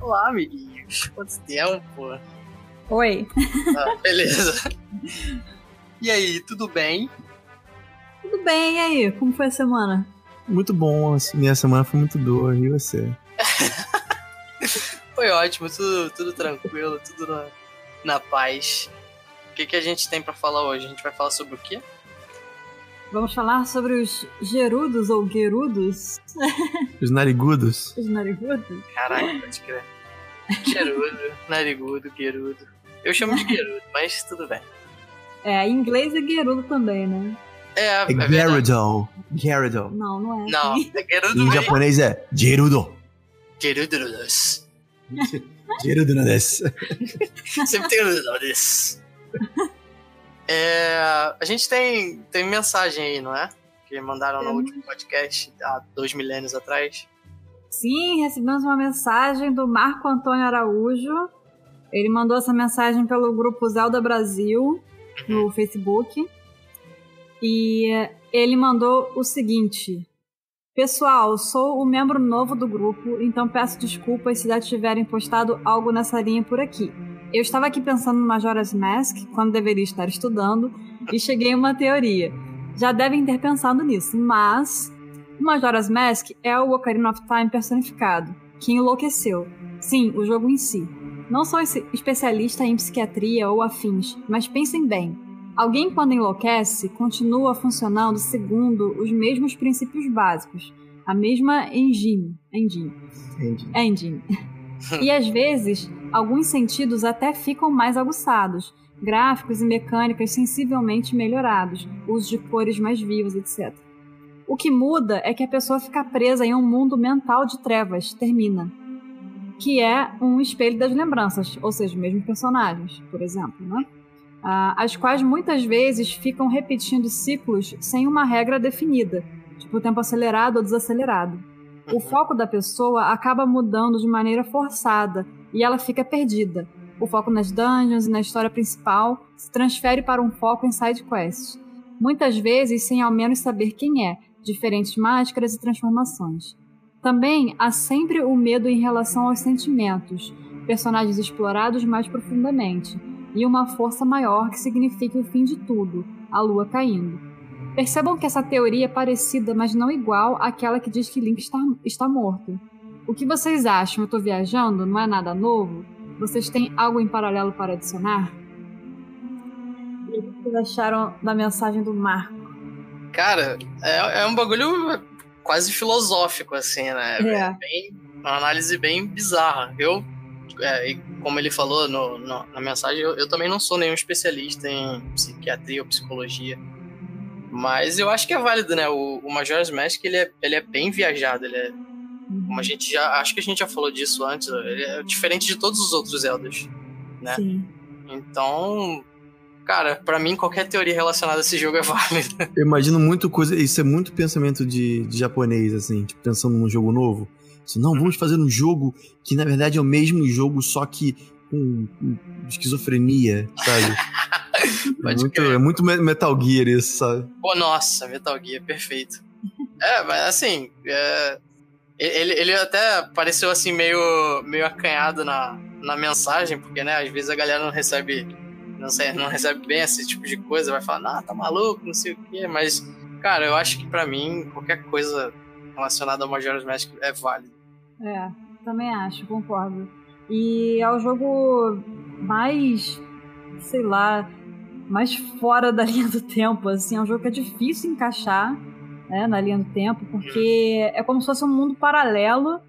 Olá, amiguinhos. Quanto tempo? Oi. Ah, beleza. E aí, tudo bem? Tudo bem, e aí? Como foi a semana? Muito bom, assim, minha semana foi muito boa, e você? Foi ótimo, tudo, tudo tranquilo, tudo na, na paz. O que, que a gente tem pra falar hoje? A gente vai falar sobre o quê? Vamos falar sobre os gerudos ou guerudos? Os narigudos? Os narigudos? Caralho, pode crer. Gerudo, narigudo, guerudo. Eu chamo de guerudo, mas tudo bem. É, em inglês é guerudo também, né? É, é É. Gerudo. Gerudo. Não, não é. Não, é guerudo Em japonês é Gerudo. Gerudos. Gerudo não desce. Sempre tem guerudos. É, a gente tem, tem mensagem aí, não é? Que mandaram no último podcast há dois milênios atrás. Sim, recebemos uma mensagem do Marco Antônio Araújo. Ele mandou essa mensagem pelo grupo Zelda Brasil no Facebook. E ele mandou o seguinte: Pessoal, sou o membro novo do grupo, então peço desculpas se já tiverem postado algo nessa linha por aqui. Eu estava aqui pensando no Majora's Mask, quando deveria estar estudando, e cheguei a uma teoria. Já devem ter pensado nisso, mas o Majora's Mask é o Ocarina of Time personificado, que enlouqueceu. Sim, o jogo em si. Não sou especialista em psiquiatria ou afins, mas pensem bem. Alguém, quando enlouquece, continua funcionando segundo os mesmos princípios básicos, a mesma engine. Engine. Entendi. engine. e às vezes, alguns sentidos até ficam mais aguçados, gráficos e mecânicas sensivelmente melhorados, uso de cores mais vivas, etc. O que muda é que a pessoa fica presa em um mundo mental de trevas, termina. Que é um espelho das lembranças, ou seja, os mesmos personagens, por exemplo, né? Ah, as quais muitas vezes ficam repetindo ciclos sem uma regra definida, tipo tempo acelerado ou desacelerado. O foco da pessoa acaba mudando de maneira forçada e ela fica perdida. O foco nas dungeons e na história principal se transfere para um foco em side quests, muitas vezes sem ao menos saber quem é, diferentes máscaras e transformações. Também há sempre o medo em relação aos sentimentos, personagens explorados mais profundamente, e uma força maior que signifique o fim de tudo, a lua caindo. Percebam que essa teoria é parecida, mas não igual àquela que diz que Link está, está morto. O que vocês acham? Eu estou viajando? Não é nada novo? Vocês têm algo em paralelo para adicionar? O que vocês acharam da mensagem do Marco? Cara, é, é um bagulho quase filosófico, assim, né? É. bem, uma análise bem bizarra. Eu, é, e como ele falou no, no- na mensagem, eu, eu também não sou nenhum especialista em psiquiatria ou psicologia. Mas eu acho que é válido, né? O, o Majora's Mask, ele é, ele é bem viajado, ele é como a gente já. Acho que a gente já falou disso antes. Ele é diferente de todos os outros Zeldas. né? Sim. Então. Cara, pra mim qualquer teoria relacionada a esse jogo é válida. Eu imagino muito coisa. Isso é muito pensamento de, de japonês, assim, tipo, pensando num jogo novo. Assim, não, vamos fazer um jogo que na verdade é o mesmo jogo, só que com, com esquizofrenia, sabe? É muito, é muito Me- Metal Gear isso, sabe? Pô, nossa, Metal Gear, perfeito. É, mas assim, é, ele, ele até pareceu assim meio, meio acanhado na, na mensagem, porque né, às vezes a galera não recebe, não, sei, não recebe bem esse tipo de coisa, vai falar, ah, tá maluco, não sei o quê, mas, cara, eu acho que pra mim, qualquer coisa relacionada ao Majora's Mask é válido. É, também acho, concordo. E é o jogo mais, sei lá, mais fora da linha do tempo, assim, é um jogo que é difícil encaixar né, na linha do tempo, porque é como se fosse um mundo paralelo.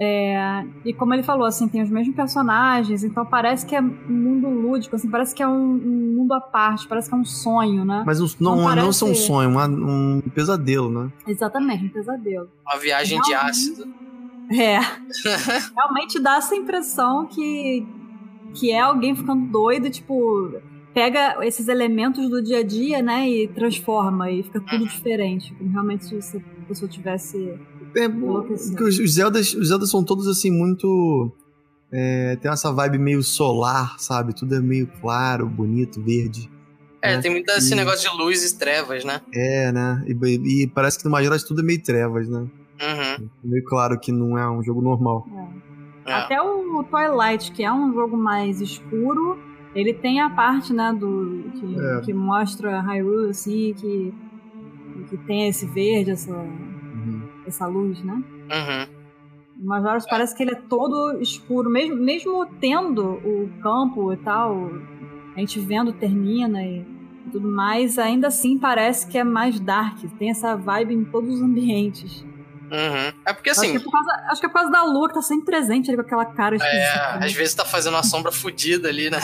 é, e como ele falou, assim, tem os mesmos personagens, então parece que é um mundo lúdico, assim, parece que é um, um mundo à parte, parece que é um sonho, né? Mas um- não, Não não, parece- são um sonho, uma- um pesadelo, né? Exatamente, um pesadelo. Uma viagem de Realmente. ácido. É. Realmente dá essa impressão que, que é alguém ficando doido, tipo, pega esses elementos do dia a dia, né, e transforma, e fica tudo diferente. Como realmente se a pessoa tivesse. é, porque os, os Zeldas, os Zeldas são todos assim muito. É, tem essa vibe meio solar, sabe? Tudo é meio claro, bonito, verde. É, né? tem muito esse negócio de luz e trevas, né? É, né? E, e parece que no Majora's tudo é meio trevas, né? Uhum. Meio claro que não é um jogo normal. É. Até o Twilight, que é um jogo mais escuro, ele tem a parte, né, do que, É. que mostra Hyrule, assim, que, que tem esse verde, essa, Uhum. essa luz, né? Uhum. Majora's parece que ele é todo escuro, mesmo, mesmo tendo o campo e tal, a gente vendo termina e tudo mais, ainda assim parece que é mais dark, tem essa vibe em todos os ambientes. Uhum. É porque acho, que assim, é causa, acho que é por causa da lua que tá sempre presente ali com aquela cara é, esquisita. às vezes tá fazendo uma sombra fodida ali, né?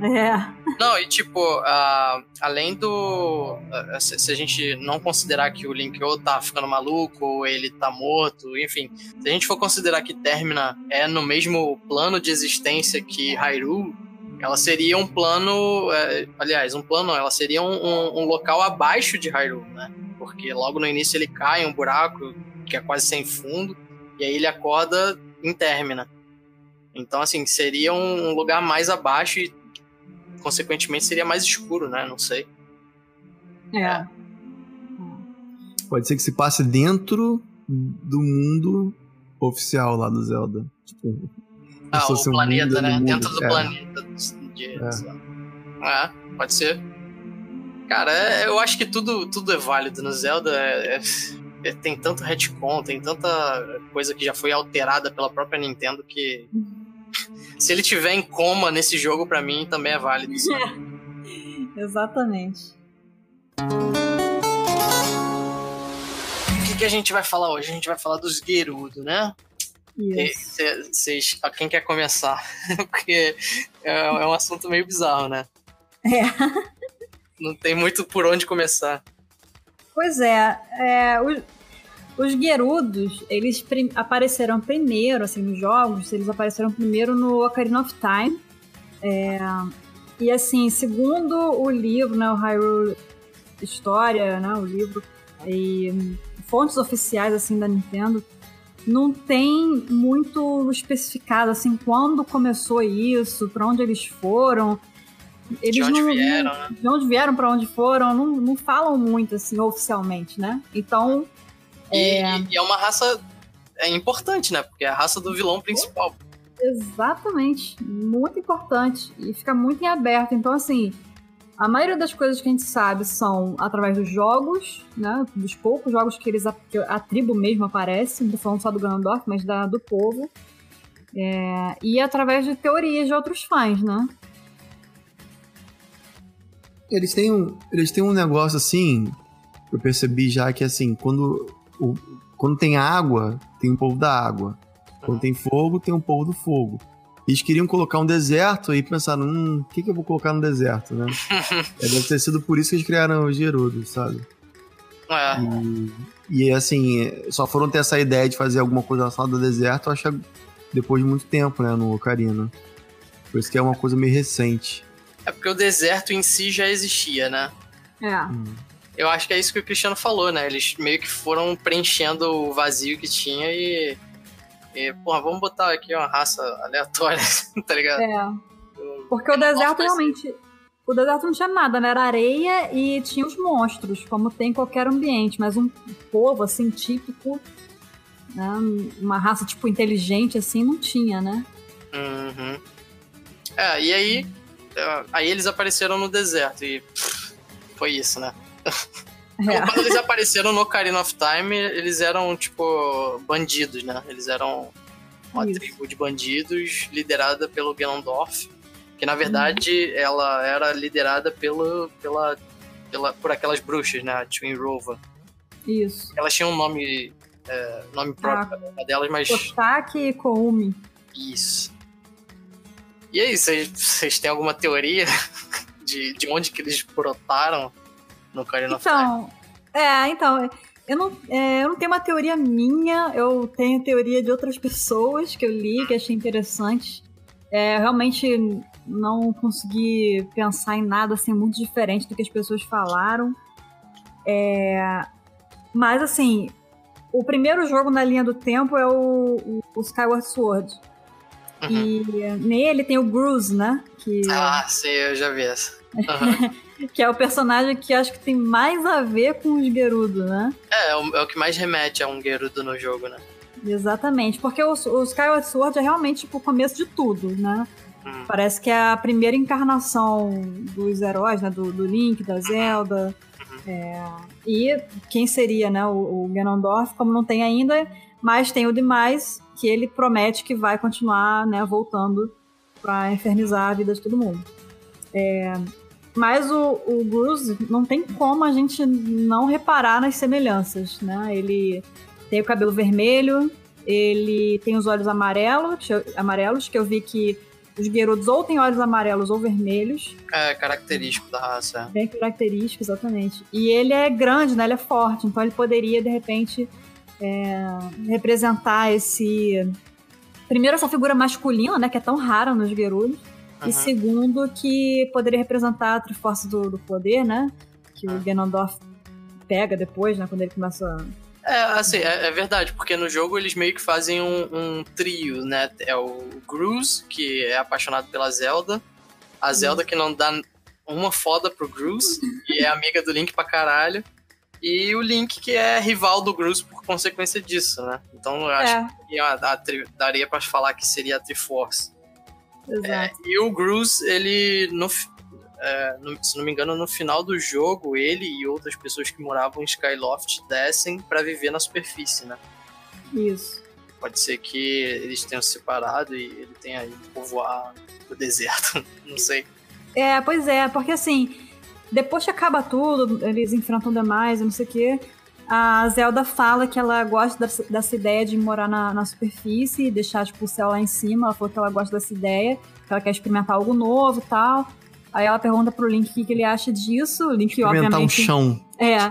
É. Não, e tipo, ah, além do. ah, se, se a gente não considerar que o Link ou tá ficando maluco, ou ele tá morto, enfim. Se a gente for considerar que Termina é no mesmo plano de existência que Hyrule, ela seria um plano. é, aliás, um plano ela seria um, um- um local abaixo de Hyrule, né? Porque logo no início ele cai em um buraco que é quase sem fundo, e aí ele acorda em Termina. Então, assim, seria um lugar mais abaixo e consequentemente seria mais escuro, né? Não sei. É. Pode ser que se passe dentro do mundo oficial lá do Zelda. Tipo, Ah, o planeta, mundo né? Dentro do É. planeta. De, É. é, pode ser. Cara, é- eu acho que tudo, tudo é válido no Zelda. é- é- tem tanto retcon, tem tanta coisa que já foi alterada pela própria Nintendo que. Se ele tiver em coma nesse jogo, pra mim também é válido. sabe? Exatamente. O que, que a gente vai falar hoje? A gente vai falar dos Gerudo, né? Vocês, quem quer começar? Porque é, é um assunto meio bizarro, né? É. Não tem muito por onde começar. Pois é, é, os, os Gerudos, eles prim- apareceram primeiro, assim, nos jogos, eles apareceram primeiro no Ocarina of Time. É, e assim, segundo o livro, né, o Hyrule História, né, o livro, e hum, fontes oficiais, assim, da Nintendo, não tem muito especificado, assim, quando começou isso, pra onde eles foram. Eles de onde não, vieram, né? de onde vieram, pra onde foram, não, não falam muito assim oficialmente, né? Então, E e é uma raça é importante, né? Porque é a raça do vilão principal. exatamente, muito importante e fica muito em aberto. Então, assim, a maioria das coisas que a gente sabe são através dos jogos, né? Dos poucos jogos que eles a, a tribo mesmo aparece, não tô falando só do Ganondorf, mas da, do povo. É, e através de teorias de outros fãs, né? Eles têm um, eles têm um negócio assim, eu percebi já que assim, quando, o, quando tem água, tem um povo da água. Quando tem fogo, tem um povo do fogo. Eles queriam colocar um deserto e pensaram, hum, o que, que eu vou colocar no deserto, né? é, deve ter sido por isso que eles criaram os Gerudos, sabe? É. E, e assim, só foram ter essa ideia de fazer alguma coisa relacionada ao deserto, eu acho depois de muito tempo, né, no Ocarina. Por isso que é uma coisa meio recente. É porque o deserto em si já existia, né? É. Eu acho que é isso que o Cristiano falou, né? Eles meio que foram preenchendo o vazio que tinha e. e porra, vamos botar aqui uma raça aleatória, tá ligado? É. Porque o deserto realmente. O deserto não tinha nada, né? Era areia e tinha os monstros, como tem em qualquer ambiente. Mas um povo, assim, típico, né? uma raça, tipo, inteligente, assim, não tinha, né? Uhum. É, e aí. Aí eles apareceram no deserto e. pff, foi isso, né? É. Quando eles apareceram no Ocarina of Time, eles eram, tipo, bandidos, né? Eles eram uma Isso. tribo de bandidos liderada pelo Ganondorf, que na verdade ela era liderada pelo, pela, pela, por aquelas bruxas, né? A Twin Rova. Isso. Elas tinham um nome, é, nome próprio Ah. delas, mas Otaki e Koumi. isso. E aí, vocês têm alguma teoria de, de onde que eles brotaram no Ocarina of Time? Então, é, então, eu não, é, eu não tenho uma teoria minha, eu tenho teoria de outras pessoas que eu li, que achei interessante. É, realmente não consegui pensar em nada assim muito diferente do que as pessoas falaram. É, mas assim, O primeiro jogo na linha do tempo é o, o Skyward Sword. Uhum. E nele tem o Bruce, né? Que, Ah, sim, eu já vi essa. Uhum. que é o personagem que acho que tem mais a ver com os Gerudo, né? é, é o, é o que mais remete a um Gerudo no jogo, né? Exatamente, porque o, o Skyward Sword é realmente tipo, o começo de tudo, né? Uhum. Parece que é a primeira encarnação dos heróis, né? Do, do Link, da Zelda. É, e quem seria, né? O, o Ganondorf, como não tem ainda, mas tem o demais, que ele promete que vai continuar, né? Voltando pra infernizar a vida de todo mundo. É, mas o, o Bruce não tem como a gente não reparar nas semelhanças, né? Ele tem o cabelo vermelho, ele tem os olhos amarelos, que eu, amarelos, que eu vi que os Gerudos ou têm olhos amarelos ou vermelhos. É característico da raça. é. Bem característico, exatamente. E ele é grande, né? Ele é forte, então ele poderia, de repente, é, representar esse... Primeiro, essa figura masculina, né? Que é tão rara nos Gerudos. Uhum. E segundo, que poderia representar a Triforce do, do poder, né? Que o Ah. Ganondorf pega depois, né? Quando ele começa a É, assim, é, é verdade, porque no jogo eles meio que fazem um, um trio, né? É o Gruz, que é apaixonado pela Zelda, a Zelda que não dá uma foda pro Gruz, e é amiga do Link pra caralho, e o Link que é rival do Gruz por consequência disso, né? Então eu acho É, que a- a tri- daria pra falar que seria a Triforce. exato. É, e o Gruz, ele, no, é, no- se não me engano, no final do jogo, ele e outras pessoas que moravam em Skyloft descem pra viver na superfície, né? Isso. Pode ser que eles tenham se separado e ele tenha ido povoar o deserto, não sei. É, pois é, porque assim, depois que acaba tudo, eles enfrentam demais, não sei o quê. A Zelda fala que ela gosta dessa, dessa ideia de morar na, na superfície e deixar tipo, o céu lá em cima. Ela falou que ela gosta dessa ideia, que ela quer experimentar algo novo e tal. Aí ela pergunta pro Link o que, que ele acha disso. O Link, Experimentar um obviamente. chão. É.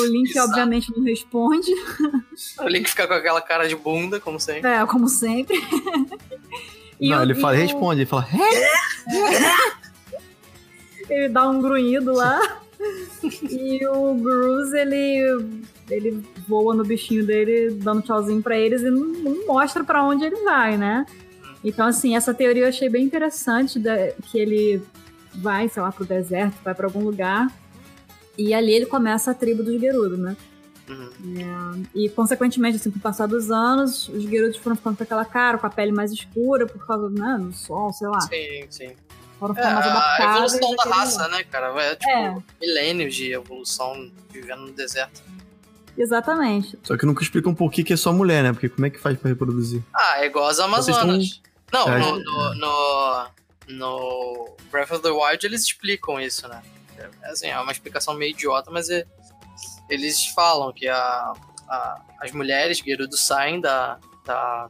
O Link, Exato. obviamente, não responde. O Link fica com aquela cara de bunda, como sempre. É, como sempre. E não, o- ele fala, o- responde, ele fala, "É?" Ele dá um grunhido lá. e o Bruce, ele, ele voa no bichinho dele, dando tchauzinho pra eles e não, não mostra pra onde ele vai, né? Então, assim, essa teoria eu achei bem interessante, da- que ele vai, sei lá, pro deserto, vai pra algum lugar. E ali ele começa a tribo dos Gerudo, né? Uhum. E, consequentemente, assim, com o passar dos anos, os Gerudos foram ficando com aquela cara, com a pele mais escura, por causa né, do sol, sei lá. Sim, sim. Foram É, ficando mais a evolução da raça, né, cara? É tipo É. milênios de evolução vivendo no deserto. Exatamente. Só que nunca explicam por que, que é só mulher, né? Porque como é que faz pra reproduzir? Ah, é igual as Amazonas. Não, É. no, no, no, no Breath of the Wild eles explicam isso, né? É, assim, é uma explicação meio idiota, mas é- eles falam que a, a- as mulheres Gerudo saem da, da,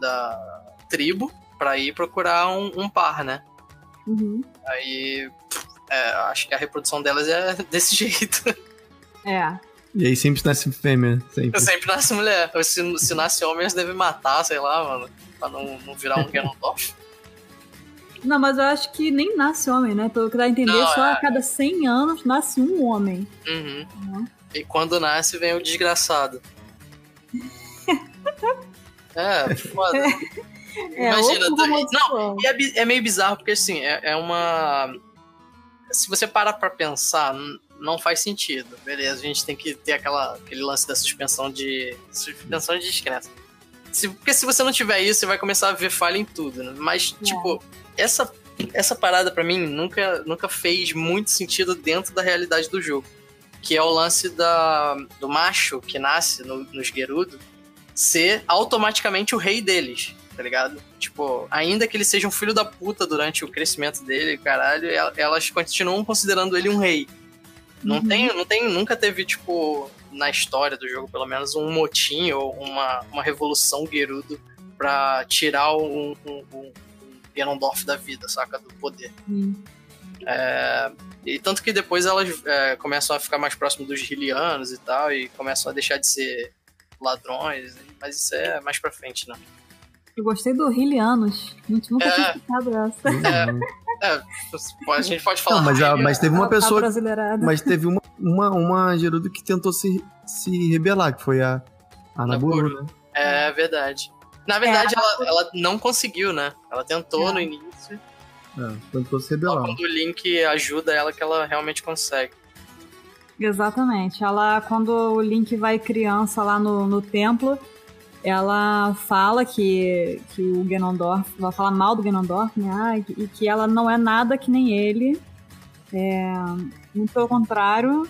da tribo pra ir procurar um, um par, né? Uhum. Aí é, acho que a reprodução delas é desse jeito. É. E aí sempre nasce fêmea, sempre. Sempre nasce mulher. Se, se nasce homem, eles devem matar, sei lá, mano. Pra não, não virar um Ganondorf. Não, mas eu acho que nem nasce homem, né? Pelo que dá a entender, Não, só é. a cada 100 anos nasce um homem. Uhum. Uhum. E quando nasce, vem o desgraçado. é, foda. É, Imagina, tu- homossexual. E é, é meio bizarro, porque assim, é, é uma. Se você parar pra pensar, não faz sentido. Beleza, a gente tem que ter aquela, aquele lance da suspensão de. Suspensão de descrença. Se, porque se você não tiver isso, você vai começar a ver falha em tudo, né? Mas, É. tipo, essa, essa parada pra mim nunca, nunca fez muito sentido dentro da realidade do jogo. Que é o lance da, do macho que nasce no, nos Gerudo ser automaticamente o rei deles, tá ligado? Tipo, ainda que ele seja um filho da puta durante o crescimento dele, caralho, el- elas continuam considerando ele um rei. Não Uhum. tem, não tem, nunca teve, tipo, na história do jogo, pelo menos, um motim ou uma, uma revolução Gerudo pra tirar um, um, um, um Ganondorf da vida, saca? Do poder. Sim. É, e tanto que depois elas é, começam a ficar mais próximas dos Hylianos e tal, e começam a deixar de ser ladrões, mas isso é mais pra frente, né? Eu gostei do Hylianos. A gente nunca É. tinha escutado essa. É, a gente pode falar. Não, mas, a- mas teve uma A- a pessoa. brasileirada. Mas teve uma uma, uma Gerudo que tentou se, se rebelar, que foi a, a Naburu, né? É verdade. Na verdade, é, ela, ela não conseguiu, né? Ela tentou é. no início. É, tentou se rebelar. Só quando o Link ajuda ela que ela realmente consegue. Exatamente. Ela, quando o Link vai criança lá no, no templo, ela fala que, que o Ganondorf, ela fala mal do Ganondorf, né? Ah, e que ela não é nada que nem ele. É, muito pelo contrário.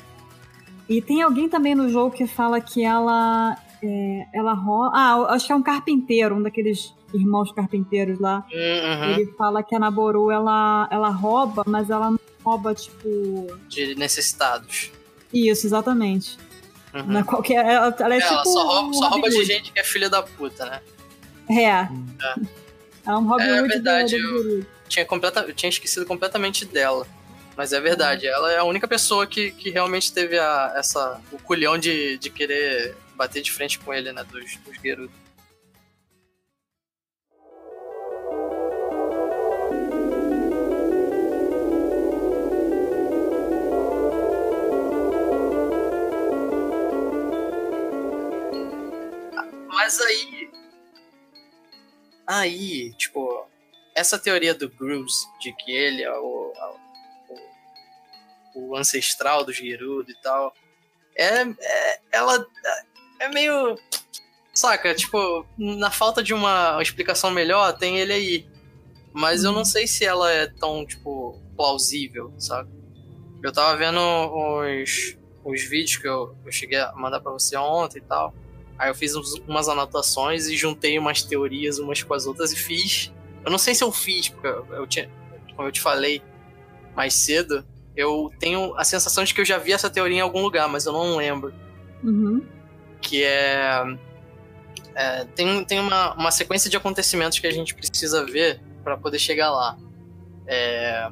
E tem alguém também no jogo que fala que ela é, ela rouba. Ah, acho que é um carpinteiro, um daqueles irmãos carpinteiros lá. Uhum. Ele fala que a Naboru ela, ela rouba, mas ela não rouba, tipo. De necessitados. Isso, exatamente. Uhum. Na qualquer, ela, ela é, é tipo. Ela só rouba, só rouba de gente que é filha da puta, né? É. É, é um Robin é, Hood verdade, eu tinha, completa, eu tinha esquecido completamente dela. Mas é verdade, ela é a única pessoa que, que realmente teve a, essa, o culhão de, de querer bater de frente com ele, né? Dos, dos Gerudo. Mas aí. Aí, tipo, essa teoria do Bruce de que ele é o, o, o ancestral dos Gerudo e tal. É, é, ela é meio. Saca, tipo, na falta de uma explicação melhor, tem ele aí. Mas eu não sei se ela é tão, tipo, plausível, sabe? Eu tava vendo os, os vídeos que eu, eu cheguei a mandar pra você ontem e tal. Aí eu fiz uns, umas anotações e juntei umas teorias umas com as outras e fiz. Eu não sei se eu fiz, porque eu, tinha. Como eu te falei mais cedo, eu tenho a sensação de que eu já vi essa teoria em algum lugar, mas eu não lembro. Uhum que é, é tem, tem uma, uma sequência de acontecimentos que a gente precisa ver para poder chegar lá. É,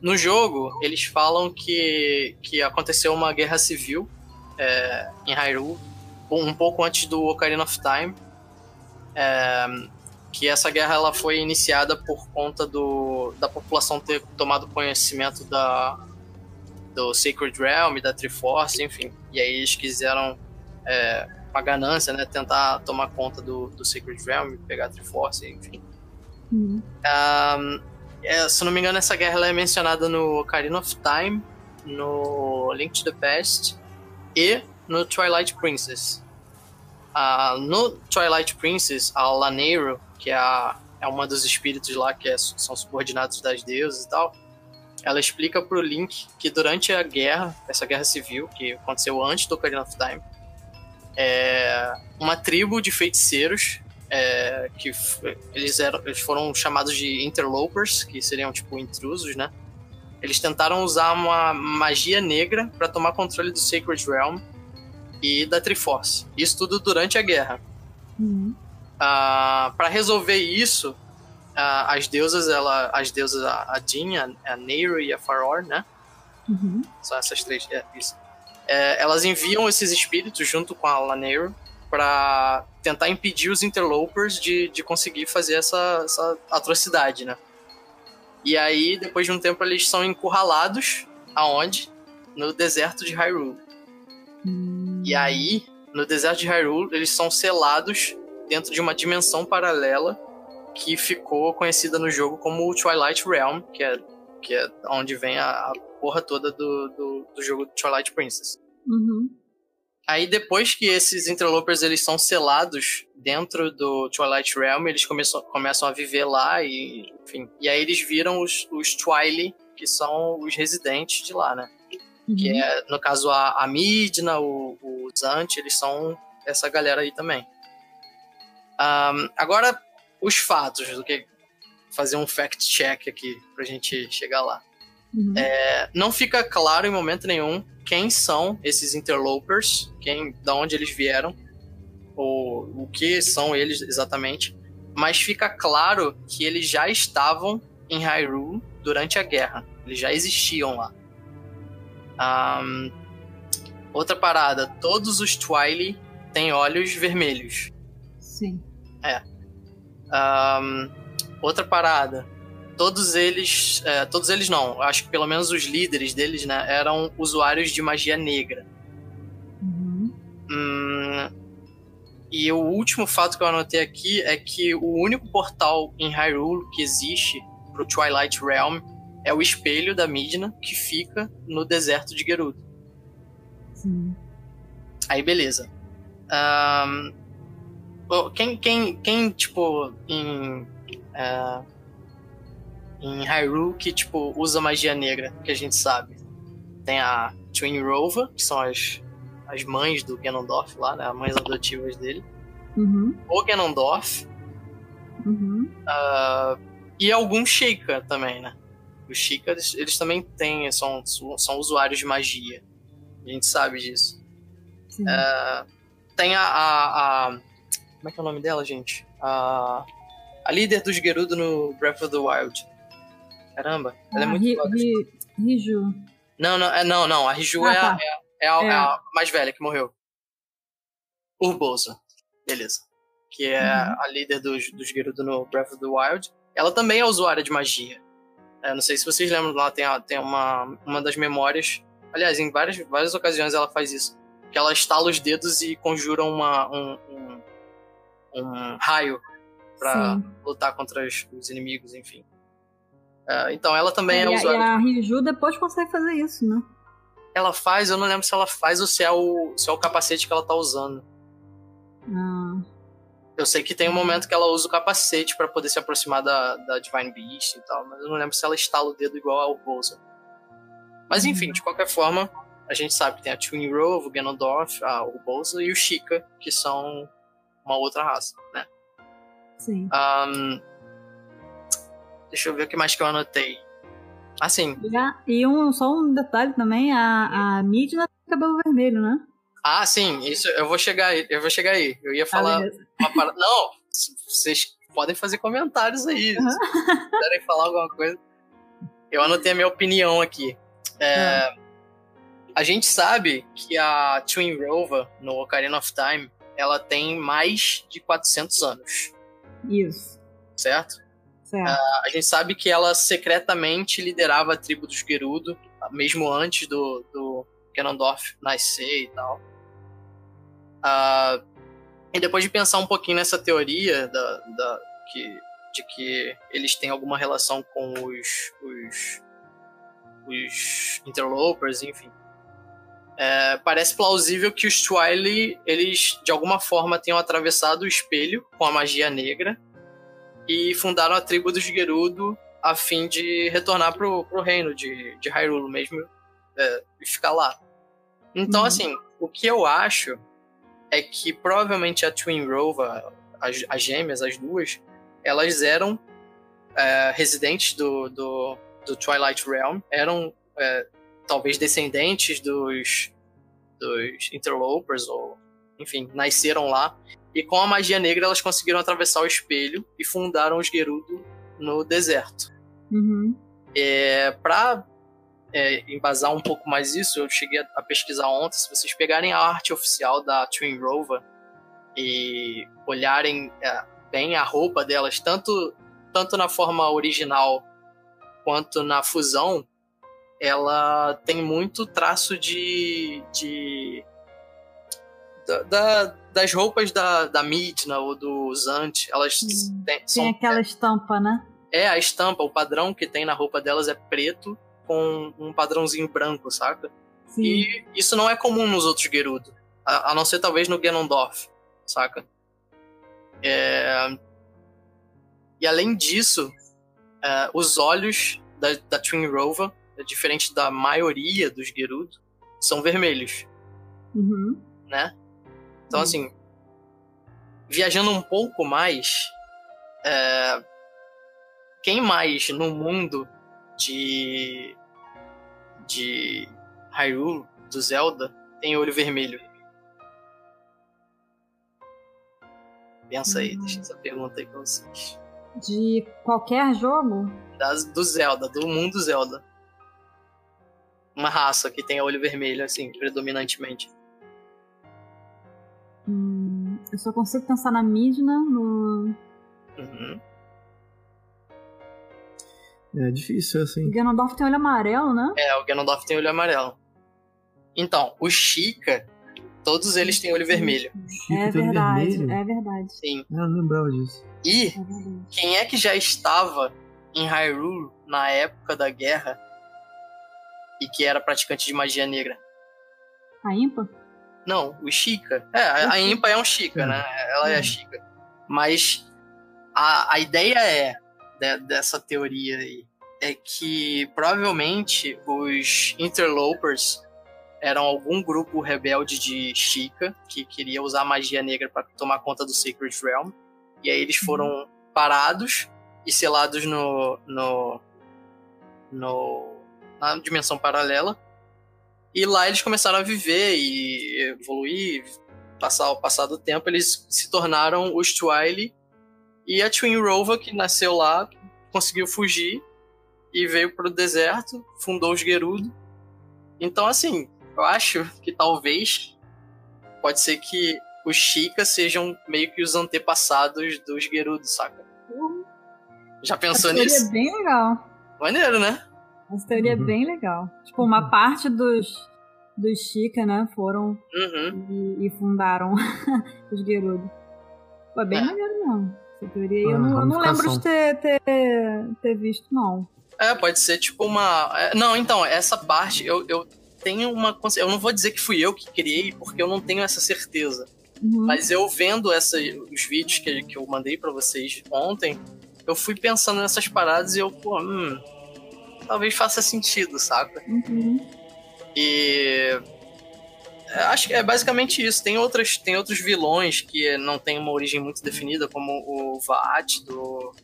no jogo, eles falam que, que aconteceu uma guerra civil é, em Hyrule, um pouco antes do Ocarina of Time. É, que essa guerra ela foi iniciada por conta do, da população ter tomado conhecimento da, do Sacred Realm, da Triforce, enfim. E aí eles quiseram é, uma ganância, né? Tentar tomar conta do, do Sacred Realm, pegar a Triforce, enfim. Uhum. Um, é, se não me engano, essa guerra é mencionada no Ocarina of Time, no Link to the Past e no Twilight Princess. Uh, no Twilight Princess, a Laneiro, que é, a, é uma dos espíritos lá que é, são subordinados das deusas e tal, ela explica pro Link que durante a guerra, essa guerra civil, que aconteceu antes do Ocarina of Time, é, uma tribo de feiticeiros é, que eles, eram, eles foram chamados de interlopers, que seriam tipo intrusos, né? Eles tentaram usar uma magia negra para tomar controle do Sacred Realm e da Triforce. Isso tudo durante a guerra. Uhum. Uh, para resolver isso, uh, as deusas, ela, as deusas, a Jean, a, a Neyru e a Faror, né? Uhum. São essas três. É, isso é, elas enviam esses espíritos junto com a Laneiro para tentar impedir os interlopers de, de conseguir fazer essa, essa atrocidade, né? E aí, depois de um tempo, eles são encurralados aonde? No deserto de Hyrule. Hum. E aí, no deserto de Hyrule, eles são selados dentro de uma dimensão paralela que ficou conhecida no jogo como Twilight Realm, que é, que é onde vem a, a porra toda do, do, do jogo Twilight Princess. Uhum. Aí depois que esses interlopers eles são selados dentro do Twilight Realm, eles começam, começam a viver lá e, enfim. E aí eles viram os, os Twilight, que são os residentes de lá, né? Uhum. Que é, no caso, a, a Midna, o, o Zant, eles são essa galera aí também. Um, agora, os fatos, do que fazer um fact check aqui pra gente chegar lá. Uhum. É, não fica claro em momento nenhum quem são esses interlopers, quem, da onde eles vieram, ou o que são eles exatamente, mas fica claro que eles já estavam em Hyrule durante a guerra. Eles já existiam lá. Um, outra parada, todos os Twilight têm olhos vermelhos. Sim. É. Um, outra parada, todos eles, é, todos eles não, acho que pelo menos os líderes deles, né, eram usuários de magia negra. Uhum. Hum, e o último fato que eu anotei aqui é que o único portal em Hyrule que existe pro Twilight Realm é o espelho da Midna que fica no deserto de Gerudo. Sim. Aí beleza. Bom, quem, quem, quem, tipo, em. é, em Hyrule que, tipo, usa magia negra, que a gente sabe. Tem a Twin Rova, que são as, as mães do Ganondorf lá, né? As mães adotivas dele. Uhum. O Ganondorf. Uhum. ah, e alguns Sheikah também, né? Os Sheikah, eles, também têm, são, são usuários de magia. A gente sabe disso. É, tem a, a, a- Como é que é o nome dela, gente? A, a líder dos Gerudo no Breath of the Wild. Caramba, ela é Ah, muito Ri- foda. Ri- Riju. Não, não, é, não, não. A Riju Ah, é, a, tá. é, a- É. é a mais velha que morreu. Urbosa. Beleza. Que é Uhum. a líder dos, dos Gerudo no Breath of the Wild. Ela também é usuária de magia. É, não sei se vocês lembram, lá tem, tem uma, uma das memórias. Aliás, em várias, várias ocasiões ela faz isso. Que ela estala os dedos e conjura uma, um, um, um raio Sim. lutar contra os, os inimigos, enfim. É, então ela também é, É, e, a, e usuária. a Riju depois consegue fazer isso, né? Ela faz, eu não lembro se ela faz ou se é o, se é o capacete que ela tá usando. Ah, Eu sei que tem um momento que ela usa o capacete pra poder se aproximar da, da Divine Beast e tal, mas eu não lembro se ela estala o dedo igual ao Bolsa. Mas enfim, de qualquer forma, a gente sabe que tem a Twin Rove, o Ganondorf, a Urbosa e o Chica, que são uma outra raça, né? sim. Ahn, deixa eu ver o que mais que eu anotei. Assim, E, a- e um, só um detalhe também, a, a Midna tem cabelo vermelho, né? Ah, sim, isso eu vou chegar aí, eu vou chegar aí. Eu ia falar Ah, uma parada. Não, vocês podem fazer comentários aí. Uhum. Se quiserem falar alguma coisa. Eu anotei a minha opinião aqui. É, A gente sabe que a Twin Rova, no Ocarina of Time, ela tem mais de 400 anos, Isso. certo? Certo. A gente sabe que ela secretamente liderava a tribo dos Gerudo, mesmo antes do, do Ganondorf nascer e tal. Ah, e depois de pensar um pouquinho nessa teoria da, da- que, de que eles têm alguma relação com os, os, os interlopers, enfim. é, parece plausível que os Twilight, eles de alguma forma tenham atravessado o espelho com a magia negra e fundaram a tribo dos Gerudo a fim de retornar pro, pro reino de, de Hyrule mesmo é, e ficar lá. Então, Uhum. assim, o que eu acho é que provavelmente a Twin Rova, as, as gêmeas, as duas, elas eram é, residentes do, do, do Twilight Realm, eram é, talvez descendentes dos, dos Interlopers, ou enfim, nasceram lá. E com a magia negra elas conseguiram atravessar o espelho e fundaram os Gerudo no deserto. Uhum. É, para embasar um pouco mais isso, eu cheguei a, pesquisar ontem. Se vocês pegarem a arte oficial da Twin Rova e olharem é, bem a roupa delas, tanto, tanto na forma original quanto na fusão, ela tem muito traço de. de da, da- das roupas da, da Midna ou do Zant. Elas têm- são Tem aquela estampa, né? é a estampa, o padrão que tem na roupa delas é preto com um padrãozinho branco, saca? Sim. E isso não é comum nos outros Gerudo. A, a não ser talvez no Ganondorf, saca? É, E além disso, é, os olhos da, da Twin Rova, diferente da maioria dos Gerudo, são vermelhos, Uhum. né? Então, Hum. assim, viajando um pouco mais, é, quem mais no mundo de de Hyrule, do Zelda, tem olho vermelho? Pensa aí, Hum. deixa essa pergunta aí pra vocês. De qualquer jogo? Das, do Zelda, do mundo Zelda. Uma raça que tenha olho vermelho, assim, predominantemente. Hum, eu só consigo pensar na Midna, no. Uhum. É difícil, O assim. Ganondorf tem olho amarelo, né? É, o Ganondorf tem olho amarelo. Então, o Chica, todos eles têm olho vermelho. É tem olho verdade, vermelho. é verdade. Sim. Ah, eu não lembrava disso. E É quem é que já estava em Hyrule na época da guerra e que era praticante de magia negra? A Impa? Não, o Chica. É, a, a Impa é um Chica, né? Ela é a. Chica. Mas a, a ideia é, de- dessa teoria aí, é que provavelmente os Interlopers eram algum grupo rebelde de Chica que queria usar magia negra para tomar conta do Sacred Realm. E aí eles foram parados e selados no, no, no na dimensão paralela. E lá eles começaram a viver e evoluir, passar o passar do tempo, eles se tornaram os Twile e a Twin Rova que nasceu lá, conseguiu fugir e veio pro deserto, fundou os Gerudo. Então assim, eu acho que talvez pode ser que os Chica sejam meio que os antepassados dos Gerudo, saca? Já pensou Essa teoria nisso? é bem legal. Maneiro, né? Essa teoria Uhum. é bem legal. Tipo, uma parte dos, dos Chica, né, foram Uhum. e, e fundaram os Gerudo. Foi bem É. maneiro mesmo. Essa teoria aí Ah, eu não, eu não lembro de ter, ter, ter visto, não. É, pode ser tipo uma. é, Não, então, essa parte eu, eu tenho uma. Eu não vou dizer que fui eu que criei, porque eu não tenho essa certeza. Uhum. Mas eu vendo essa, os vídeos que, que eu mandei pra vocês ontem, eu fui pensando nessas paradas e eu, pô, hum. Talvez faça sentido, saca? Uhum. E. é, Acho que é basicamente isso. Tem, outras, tem outros vilões que não tem uma origem muito definida, como o Vaat do,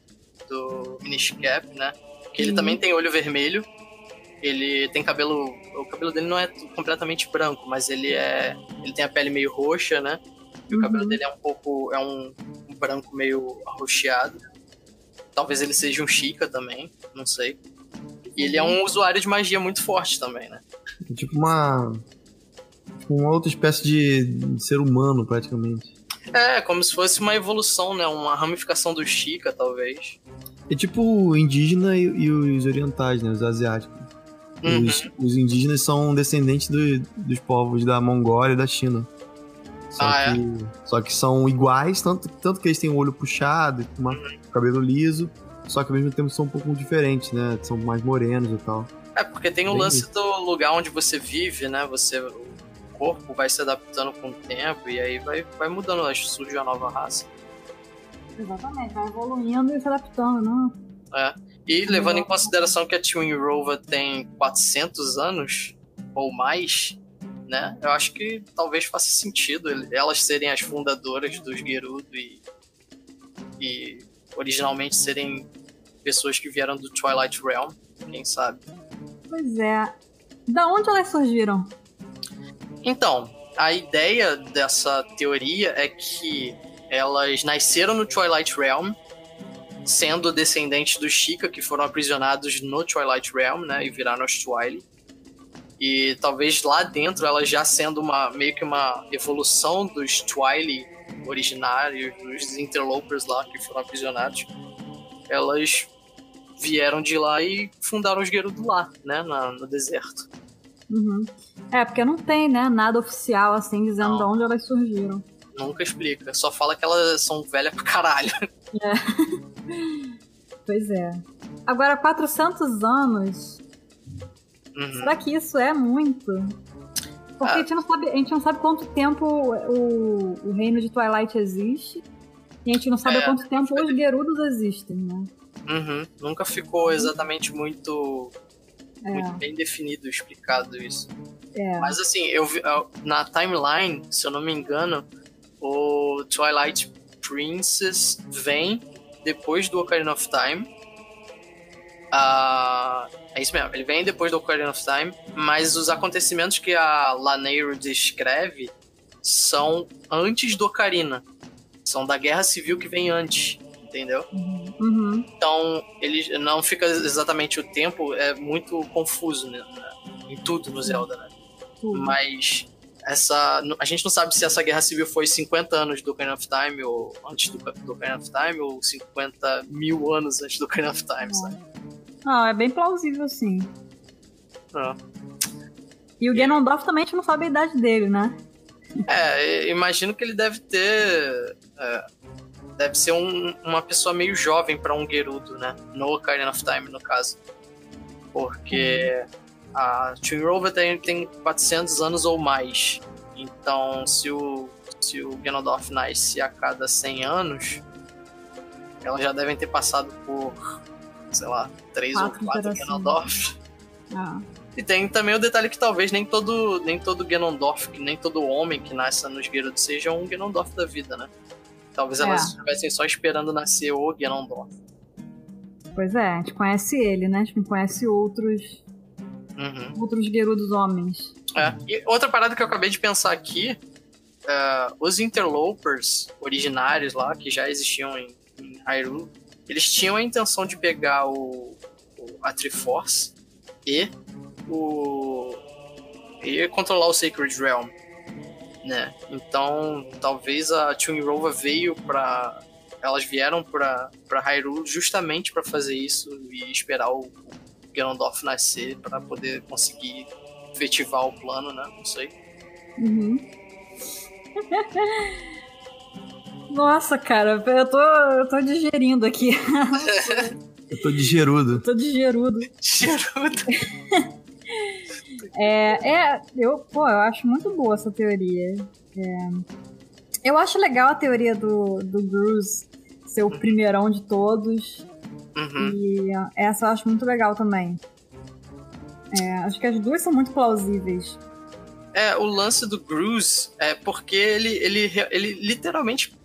do Minish Cap, né? Que ele Uhum. também tem olho vermelho. Ele tem cabelo. O cabelo dele não é completamente branco, mas ele é. Ele tem a pele meio roxa, né? E o cabelo Uhum. dele é um pouco. É um, um branco meio arroxeado. Talvez ele seja um Chica também, não sei. E ele é um usuário de magia muito forte também, né? É tipo uma. Tipo uma outra espécie de ser humano, praticamente. É, como se fosse uma evolução, né? Uma ramificação do Chica, talvez. É tipo o indígena e, e os orientais, né? Os asiáticos. Uhum. Os, os indígenas são descendentes do- dos povos da Mongólia e da China. Só, Ah, é? que, só que são iguais, tanto, tanto que eles têm o olho puxado, uma, cabelo liso, só que ao mesmo tempo são um pouco diferentes, né? São mais morenos e tal. É, porque tem o Bem lance isso. do lugar onde você vive, né? Você, o corpo vai se adaptando com o tempo e aí vai, vai mudando, acho, surge uma nova raça. Exatamente, vai evoluindo e se adaptando, né? É. E levando em consideração que a Twin Rova tem 400 anos ou mais, né? Eu acho que talvez faça sentido elas serem as fundadoras dos Gerudo e, e originalmente serem pessoas que vieram do Twilight Realm, quem sabe. Pois é. Da onde elas surgiram? Então, a ideia dessa teoria é que elas nasceram no Twilight Realm, sendo descendentes dos Chica, que foram aprisionados no Twilight Realm, né, e viraram os Twilight. E talvez lá dentro, elas já sendo uma meio que uma evolução dos Twilight originários, dos Interlopers lá que foram aprisionados, elas vieram de lá e fundaram os Gerudo lá, né, na- no deserto. Uhum. É, porque não tem, né, nada oficial assim dizendo Não. de onde elas surgiram. Nunca explica, só fala que elas são velhas pra caralho. Pois é. Agora, 400 anos, Uhum. será que isso é muito? Porque Ah. a, gente não sabe, a gente não sabe quanto tempo o, o reino de Twilight existe. E a gente não sabe É, há quanto tempo os Gerudos existem, né? Uhum. Nunca ficou exatamente muito, É, muito bem definido, explicado isso. é. Mas assim, eu vi, eu- na timeline, se eu não me engano, o Twilight Princess vem depois do Ocarina of Time. Ah, é isso mesmo, ele vem depois do Ocarina of Time, mas os acontecimentos que a Laneiro descreve são antes do Ocarina. São da Guerra Civil que vem antes, entendeu? Uhum. Então, ele não fica exatamente o tempo, é muito confuso né, em tudo no Zelda, né? Tudo. Mas essa. A gente não sabe se essa guerra civil foi 50 anos do Ocarina of Time, ou antes do, do Ocarina of Time, ou 50 mil anos antes do Ocarina of Time, sabe? Ah, é bem plausível, sim. É. E o Ganondorf também a gente não sabe a idade dele, né? É, imagino que ele deve ter. é, deve ser um- uma pessoa meio jovem pra um Gerudo, né? No Ocarina of Time, no caso. Porque a Twin Rover tem, tem 400 anos ou mais. Então, se o, se o Ganondorf nasce a cada 100 anos, elas já devem ter passado por, sei lá, 3 ou Quatro 4 gerações. Ganondorf. Ah. E tem também o detalhe que talvez nem todo, nem todo Ganondorf, nem todo homem que nasce nos Gerudo seja um Ganondorf da vida, né? Talvez É. elas estivessem só esperando nascer o Ganondorf. Pois é, a gente conhece ele, né? A gente não conhece outros, Uhum. outros Gerudos homens. É. E outra parada que eu acabei de pensar aqui, é, os Interlopers originários lá, que já existiam em, em Hyrule, eles tinham a intenção de pegar o, o- a Triforce e o e controlar o Sacred Realm, né? Então, talvez a Twin Rova veio pra elas vieram pra para Hyrule justamente pra fazer isso e esperar o, o Ganondorf nascer pra poder conseguir efetivar o plano, né? Não sei. Uhum. Nossa, cara, eu tô, eu tô digerindo aqui. Eu tô de gerudo. tô digerudo. Gerudo. É, é, eu, pô, eu acho muito boa essa teoria. É, eu acho legal a teoria do, do Bruce ser o primeirão de todos. Uhum. E essa eu acho muito legal também. É, acho que as duas são muito plausíveis. É, o lance do Bruce é porque ele, ele, ele literalmente.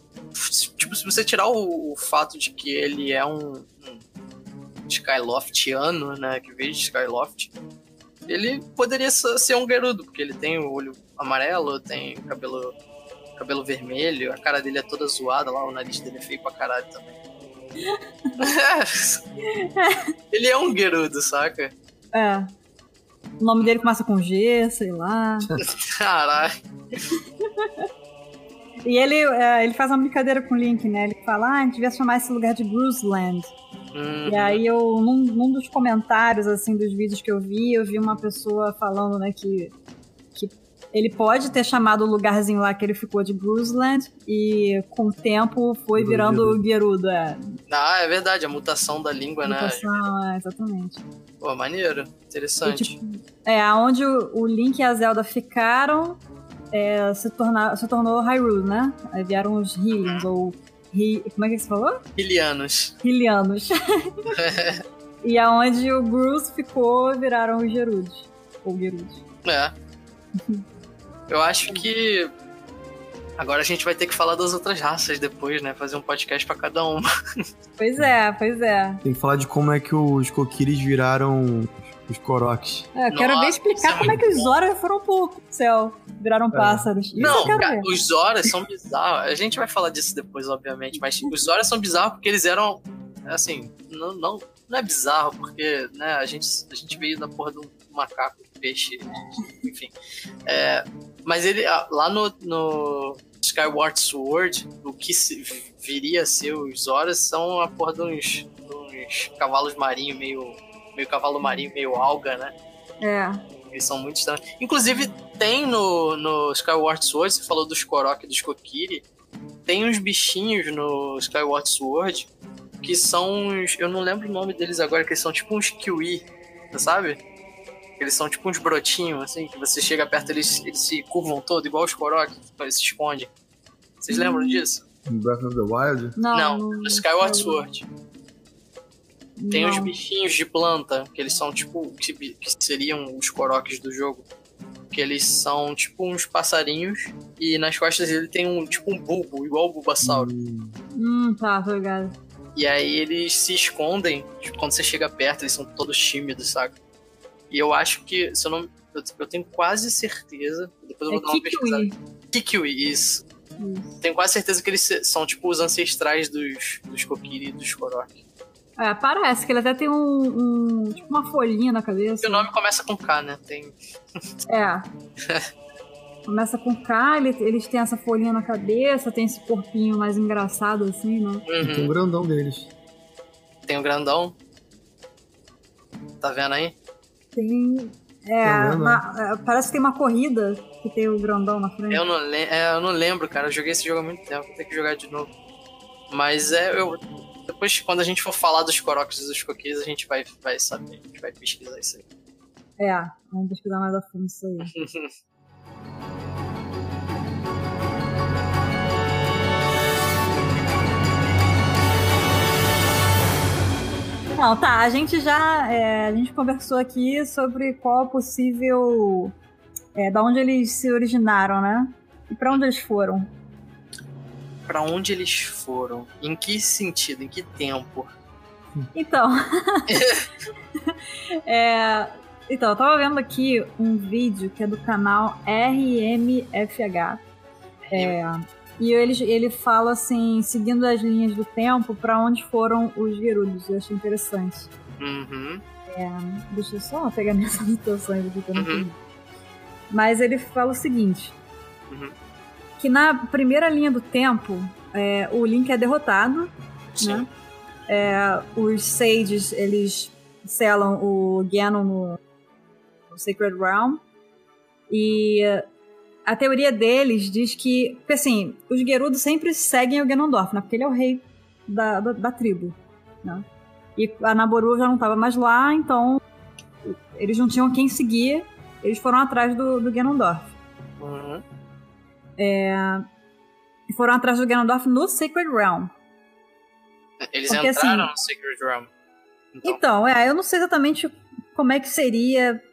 Tipo, se você tirar o, o fato de que ele é um, um Skyloftiano, né? Que veio de Skyloft, ele poderia ser um Gerudo, porque ele tem o olho amarelo, tem o cabelo, cabelo vermelho, a cara dele é toda zoada lá, o nariz dele é feio pra caralho também. ele é um Gerudo, saca? É. O nome dele começa com G, sei lá. Caralho. E ele, é, ele faz uma brincadeira com o Link, né? Ele fala, ah, a gente devia chamar esse lugar de Bruceland. Uhum. E aí eu, num, num dos comentários, assim, dos vídeos que eu vi, eu vi uma pessoa falando, né, que, que ele pode ter chamado o lugarzinho lá que ele ficou de Bruceland e com o tempo foi Virou virando Gerudo, é. Ah, é verdade, a mutação da língua, né? Mutação, é, exatamente. Pô, maneiro, E, interessante. tipo, é, aonde o, o Link e a Zelda ficaram, é, se, tornar, se tornou Hyrule, né? Aí vieram os Hylians, ou... Hi, como é que você falou? Ilianos. Hylianos. e aonde o Bruce ficou, viraram os Gerudos. Ou Gerudos. É. Eu acho que. Agora a gente vai ter que falar das outras raças depois, né? Fazer um podcast pra cada uma. Pois é, pois é. Tem que falar de como é que os Kokiris viraram os Koroks. É, eu quero Nossa, ver explicar é como é que os bom. Zora foram pro céu. Viraram pássaros. Isso Não, cara, os Zoras são bizarros. A gente vai falar disso depois, obviamente. Mas os Zoras são bizarros porque eles eram. Assim, não, não, não é bizarro, porque né, a, gente, a gente veio da porra do macaco, do peixe, enfim. É, mas ele, ah, lá no, no Skyward Sword, o que viria a ser os Zoras são a porra de uns, de uns cavalos marinhos, meio, meio cavalo marinho, meio alga, né? É. Eles são muito estranhos. Inclusive, tem no, no Skyward Sword, você falou dos Korok e dos Kokiri, tem uns bichinhos no Skyward Sword que são uns. Eu não lembro o nome deles agora, que eles são tipo uns Kiwi, sabe? Eles são tipo uns brotinhos, assim, que você chega perto, eles, eles se curvam todo, igual os Korok, eles se escondem. Vocês lembram disso? Em Breath of the Wild? Não, Não, no- Skyward Sword. Tem não. uns bichinhos de planta, que eles são tipo. que, que seriam os Koroks do jogo. Que eles são tipo uns passarinhos. E nas costas ele tem um tipo um bulbo, igual o Bulbasauro. Hum, Hum, tá, tô ligado. E aí eles se escondem. Tipo, quando você chega perto, eles são todos tímidos, saca? E eu acho que. Se eu não. Eu, eu tenho quase certeza. Depois eu É vou dar uma pesquisada. Kikui. Kikiwi, isso. Isso. Tenho quase certeza que eles são tipo os ancestrais dos, dos Kokiri e dos Korok. É, parece que ele até tem um, um- tipo uma folhinha na cabeça. E o nome começa com K, né? Tem. É. Começa com K, ele- eles têm essa folhinha na cabeça, tem esse corpinho mais engraçado assim, né? e tem um Uhum. grandão deles. Tem o grandão. Tá vendo aí? Tem. É, uma- é, parece que tem uma corrida que tem o grandão na frente. Eu não, é, eu não lembro, cara. Eu joguei esse jogo há muito tempo. Vou ter que jogar de novo. Mas é, eu. Depois, quando a gente for falar dos Koroks e dos Cookies, a gente vai, vai saber. A gente vai pesquisar isso aí. É, vamos pesquisar mais a fundo isso aí. Não, tá, a gente já. é, a gente conversou aqui sobre qual é possível. É, da onde eles se originaram, né? E pra onde eles foram. Pra onde eles foram? Em que sentido? Em que tempo? Então. é, então, eu tava vendo aqui um vídeo que é do canal RMFH. É, e ele, ele fala assim, seguindo as linhas do tempo, pra onde foram os Gerudos. Eu achei interessante. Uhum. Deixa eu só pegar minhas anotações aqui que eu não Uhum. perdi. Mas ele fala o seguinte: Uhum. que na primeira linha do tempo, é, o Link é derrotado, Sim. né? É, os Sages, eles selam o Ganon no, no Sacred Realm. E a teoria deles diz que, porque assim, os Gerudos sempre seguem o Ganondorf, né? Porque ele é o rei da, da, da tribo, né? E a Naboru já não estava mais lá, então eles não tinham quem seguir, eles foram atrás do, do Ganondorf. Uhum. E foram atrás do Ganondorf no Sacred Realm. Eles Porque, entraram assim, no Sacred Realm. Então, Então, é, eu não sei exatamente como é que seria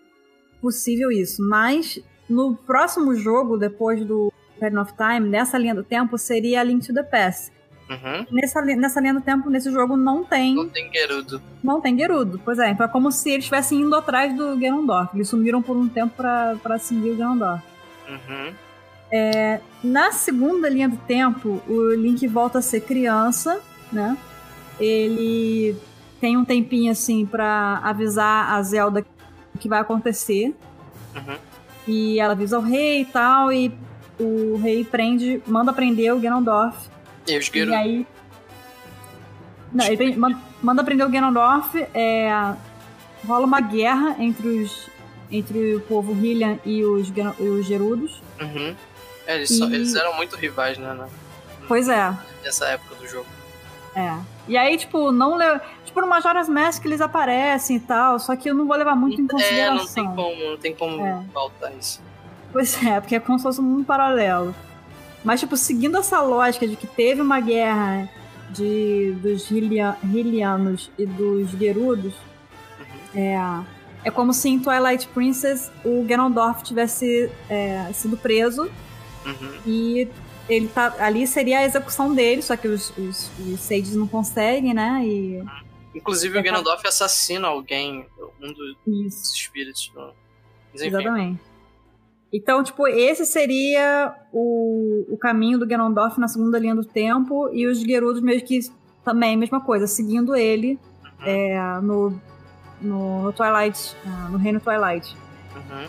possível isso, mas no próximo jogo, depois do Ocarina of Time, nessa linha do tempo, seria a Link to the Past. uhum. Nessa, nessa linha do tempo, nesse jogo, não tem, não tem Gerudo. não tem Gerudo. Pois é, então é como se eles estivessem indo atrás do Ganondorf. Eles sumiram por um tempo pra seguir o Ganondorf. Uhum. Na segunda linha do tempo, o Link volta a ser criança, né? Ele tem um tempinho assim pra avisar a Zelda o que vai acontecer. Uhum. E ela avisa o rei e tal, e o rei prende, manda prender o Ganondorf. E os E aí. Não, ele prende- man- manda prender o Ganondorf, é, rola uma guerra entre os. Entre o povo Hylian e os, e os Gerudos. Uhum. É, eles, só- E- eles eram muito rivais, né? né? Pois é, Nessa época do jogo. É. E aí, tipo, não le... Tipo, no Majora's Mask eles aparecem e tal, só que eu não vou levar muito em É, não consideração. tem como, não tem como É. faltar isso. Pois é, porque é como se fosse um mundo paralelo. Mas, tipo, seguindo essa lógica de que teve uma guerra de, dos Hylia- Hylianos e dos Gerudos, Uhum. é, é como se em Twilight Princess o Ganondorf tivesse é, sido preso Uhum. e ele tá ali seria a execução dele, só que os, os, os Sages não conseguem, né? E Inclusive o Ganondorf assassina alguém, um dos isso. espíritos. Mas enfim. Exatamente. Então, tipo, esse seria o, o caminho do Ganondorf na segunda linha do tempo, e os Gerudos meio que também, mesma coisa, seguindo ele Uhum. é, no, no, no Twilight, ah, no Reino Twilight. Uhum.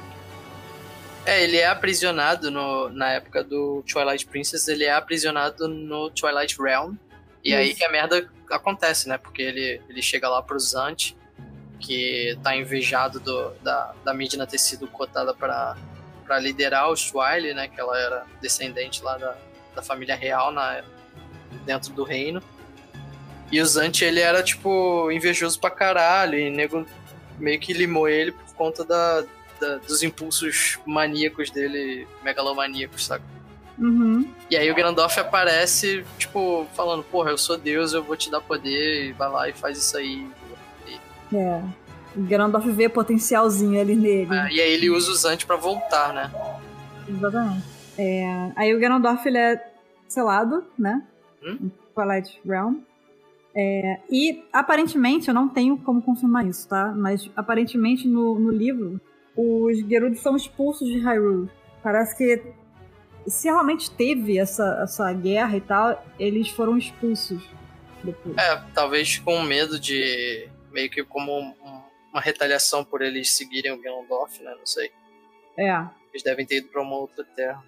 É, ele é aprisionado no, na época do Twilight Princess, ele é aprisionado no Twilight Realm. E aí Isso. que a merda acontece, né? Porque ele, ele chega lá pro Zant, que tá invejado do, da, da Midna ter sido cotada pra, pra liderar os Twilight, né? Que ela era descendente lá da, da família real na, dentro do reino. E o Zant, ele era, tipo, invejoso pra caralho, e nego meio que limou ele por conta da, da- dos impulsos maníacos dele, megalomaníacos, sabe? Uhum. E aí o Ganondorf aparece, tipo, falando, porra, eu sou Deus, eu vou te dar poder, e vai lá e faz isso aí. É. O Ganondorf vê potencialzinho ali nele. Ah, e aí ele usa o Zant pra voltar, né? Exatamente. É, aí o Ganondorf ele é selado, né? Hum? Twilight Realm. É, e aparentemente, eu não tenho como confirmar isso, tá? Mas aparentemente no, no livro, os Gerudos são expulsos de Hyrule. Parece que se realmente teve essa, essa guerra e tal, eles foram expulsos depois. É, talvez com medo de. meio que como um- uma retaliação por eles seguirem o Ganondorf, né? Não sei. É. Eles devem ter ido pra uma outra terra.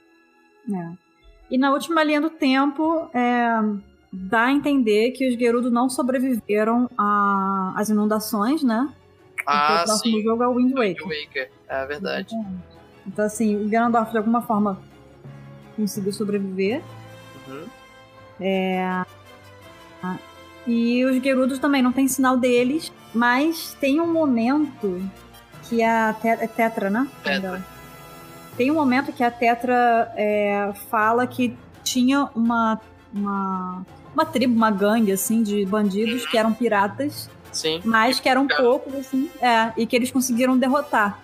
É. E na última linha do tempo, é, dá a entender que os Gerudo não sobreviveram às inundações, né? Ah, o próximo sim. jogo é o Wind Wind Waker. Waker. É verdade. Então, assim, o Ganondorf de alguma forma conseguiu sobreviver. Uhum. E os Gerudos também não tem sinal deles, mas tem um momento que a Te- é Tetra, né? Tetra. Tem um momento que a Tetra é, fala que tinha uma, uma, uma tribo, uma gangue, assim, de bandidos que eram piratas, Sim. mas que eram Ficaram. poucos, assim, é, e que eles conseguiram derrotar.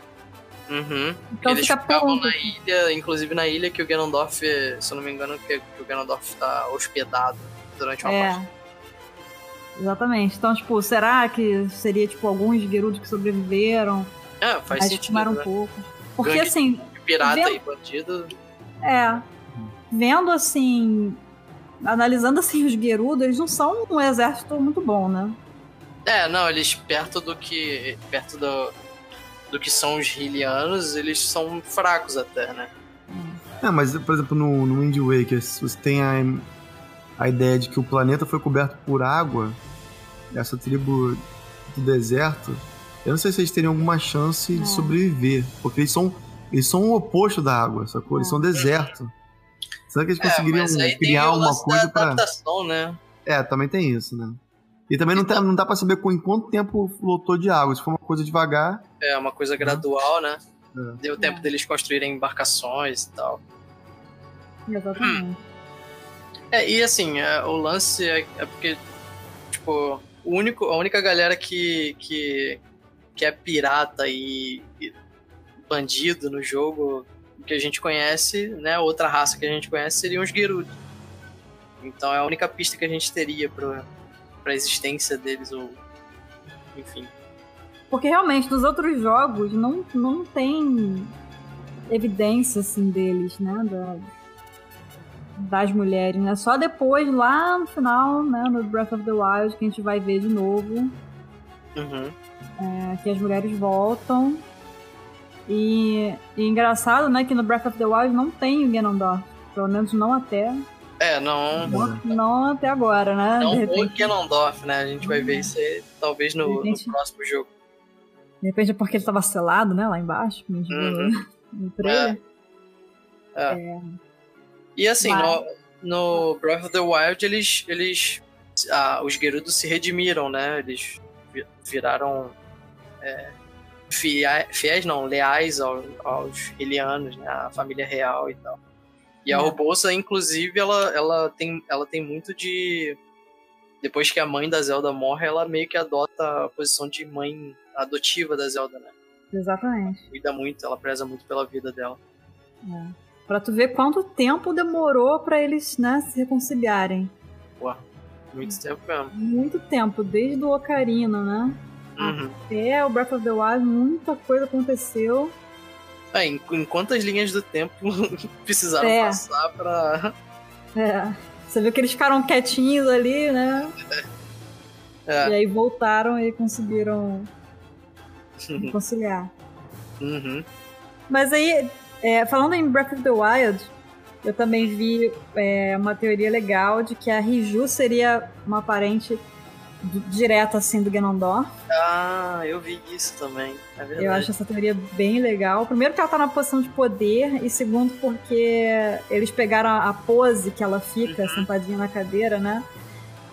Uhum. Então Eles fica ficavam ponto. na ilha, inclusive na ilha que o Ganondorf, se eu não me engano, que, que o Ganondorf tá hospedado durante uma É. parte. Exatamente. Então, tipo, será que seria, tipo, alguns Gerudos que sobreviveram? É, faz Aí sentido. estimaram um Né? pouco. Porque, Gangue assim, Pirata Vendo- e bandido. É. Vendo assim. Analisando assim os Gerudo, eles não são um exército muito bom, né? É, não, eles perto do que. perto do, do que são os Hylianos, eles são fracos até, né? É, mas, por exemplo, no, no Wind Waker, se você tem a, a ideia de que o planeta foi coberto por água, essa tribo do deserto, eu não sei se eles teriam alguma chance É. de sobreviver. Porque eles são, eles são o oposto da água, sacou? Eles são deserto. Será que eles É, conseguiriam mas aí tem criar o uma lance coisa da pra. adaptação, né? É, também tem isso, né? E também não, tá- não dá pra saber com em quanto tempo lotou de água. Se for uma coisa devagar, É uma coisa gradual, né? É. Deu tempo É. deles construírem embarcações e tal. Exatamente. É, e assim, é, o lance é, é porque, tipo, o único, a única galera que, que, que é pirata e, e bandido no jogo que a gente conhece, né? Outra raça que a gente conhece seriam os Gerudo. Então é a única pista que a gente teria pra, pra existência deles, ou. Enfim. Porque realmente, nos outros jogos, não, não tem evidência, assim, deles, né? Da- das mulheres, né? Só depois, lá no final, né? No Breath of the Wild, que a gente vai ver de novo. Uhum. é, que as mulheres voltam. E, e engraçado, né, que no Breath of the Wild não tem o Ganondorf. Pelo menos não até. É, não. Não, não até agora, né? Não o repente, Ganondorf, né? A gente vai ver isso aí, talvez no, De no repente- próximo jogo. de repente é porque ele estava selado, né? Lá embaixo, como a gente viu Uhum. no trailer. E assim, Mas- no, no Breath of the Wild, eles. eles ah, os Gerudos se redimiram, né? Eles vi- viraram. É, fiéis, não, leais ao- aos Hylianos, né? A família real e tal. E a É. Robosa, inclusive, ela, ela, tem, ela tem muito de. Depois que a mãe da Zelda morre, ela meio que adota a posição de mãe adotiva da Zelda, né? Exatamente. Cuida muito, ela preza muito pela vida dela. Pra tu ver quanto tempo demorou pra eles, né, se reconciliarem. Muito tempo mesmo. Muito tempo, desde o Ocarina, né? Uhum. Até o Breath of the Wild, muita coisa aconteceu. É, em, em quantas linhas do tempo precisaram É. passar pra. É. Você viu que eles ficaram quietinhos ali, né? É. E aí voltaram e conseguiram conciliar. Uhum. Mas aí, é, falando em Breath of the Wild, eu também vi é, uma teoria legal de que a Riju seria uma parente di- direta assim do Ganondorf. Ah, eu vi isso também. É verdade. Eu acho essa teoria bem legal. Primeiro que ela tá na posição de poder, e segundo porque eles pegaram a pose que ela fica Uhum. sentadinha na cadeira, né?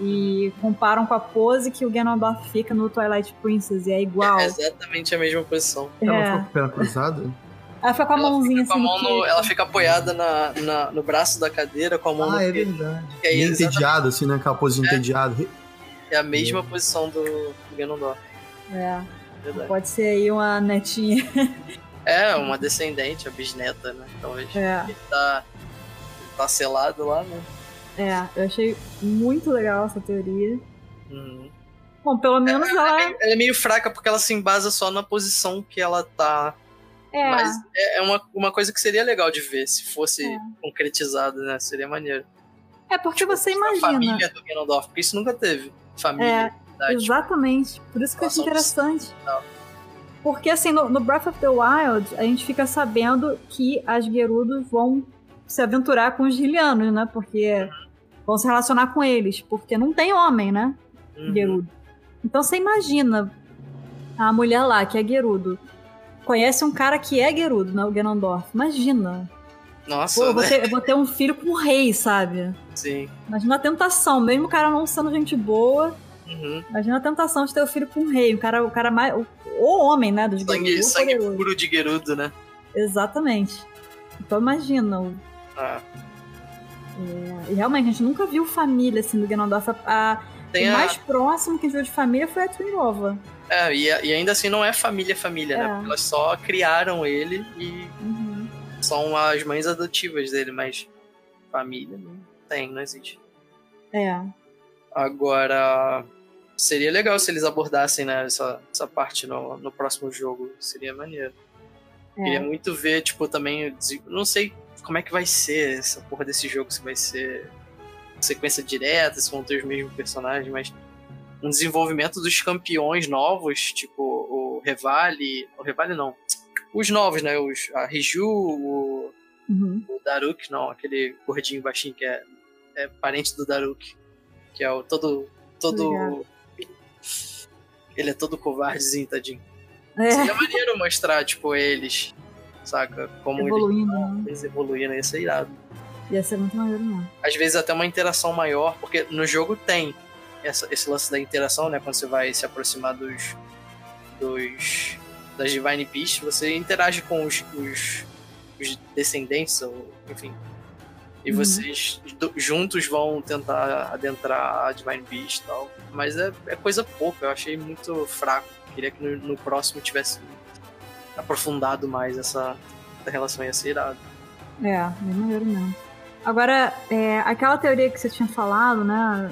E comparam com a pose que o Ganondorf fica no Twilight Princess, e é igual. É exatamente a mesma posição. ela É. ficou com a perna cruzada. Ela fica com a Ela mãozinha fica com a assim. mão no- ela fica apoiada na, na- no braço da cadeira com a mão no Ah, é peito. verdade. Que é, entediado, assim, né? Aquela pose de É. entediado. É a mesma posição do, do Ganondorf. É, Verdade. pode ser aí uma netinha. É, uma descendente, a bisneta, né? Talvez. É. Ele tá, ele tá selado lá, né? É, eu achei muito legal essa teoria. Uhum. Bom, pelo menos ela. Ela é meio fraca porque ela se embasa só na posição que ela tá. É, Mas é é uma, uma coisa que seria legal de ver se fosse É. concretizado, né? Seria maneiro. é porque você A imagina. família do Ganondorf, porque isso nunca teve. Família, idade. Exatamente. Por isso que eu acho interessante. Porque assim, no, no Breath of the Wild, a gente fica sabendo que as Gerudos vão se aventurar com os Hylianos, né? Porque vão se relacionar com eles. Porque não tem homem, né? Uhum. Gerudo. Então você imagina a mulher lá, que é Gerudo, conhece um cara que é Gerudo, né? O Ganondorf. Imagina. Nossa, Pô, eu vou, né? ter, eu vou ter um filho com um rei, sabe? Sim. Imagina a tentação, mesmo o cara não sendo gente boa, Uhum. imagina a tentação de ter o filho com um rei. O cara, o cara mais. O, o homem, né? Dos Sangue, Gerudo, sangue poderoso. puro de Gerudo, né? Exatamente. Então imagina. o- Ah. E realmente, a gente nunca viu família assim do Ganondorf. A, Tem o a, mais próximo que a gente viu de família foi a Trinova. é, e, e ainda assim não é família, família, né? É. Porque elas só criaram ele e Uhum. são as mães adotivas dele, mas família não tem, não existe. É. Agora, seria legal se eles abordassem né, essa, essa parte no, no próximo jogo. Seria maneiro. É. Queria muito ver, tipo, também. Não sei como é que vai ser essa porra desse jogo, se vai ser sequência direta, se vão ter os mesmos personagens, mas um desenvolvimento dos campeões novos, tipo o Revali. O Revali não. Os novos, né? Os, a Riju, o, Uhum. o Daruk, não, aquele gordinho baixinho que é, é parente do Daruk. Que é o todo. todo. Ele é todo covardezinho, tadinho. É, Seria maneiro mostrar, tipo, eles, saca? Como eles, evoluindo, né? eles evoluíram, ia ser irado. Ia ser muito maneiro mesmo. Às vezes até uma interação maior, porque no jogo tem essa- esse lance da interação, né? Quando você vai se aproximar dos. dos das Divine Beasts, você interage com os, os, os descendentes, ou enfim. E Uhum. vocês juntos vão tentar adentrar a Divine Beast e tal. Mas é, é coisa pouca, eu achei muito fraco. Queria que no, no próximo tivesse aprofundado mais essa, essa relação, ia ser irado. É, bem maneiro mesmo. Agora, é, aquela teoria que você tinha falado, né?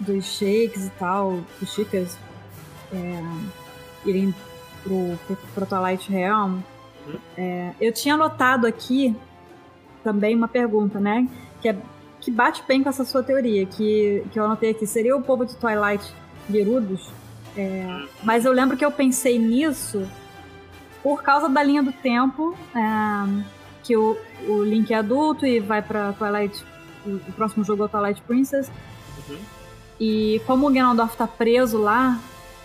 Dos shakes e tal, dos shakers é, irem pro, pro, pro Twilight Realm. Uhum. É, eu tinha notado aqui também uma pergunta, né? Que, é, que bate bem com essa sua teoria, que, que eu anotei aqui. Seria o povo de Twilight Gerudos? É, mas eu lembro que eu pensei nisso por causa da linha do tempo. é, que o, o Link é adulto e vai pra Twilight. O, o próximo jogo é o Twilight Princess. Uhum. E como o Ganondorf tá preso lá,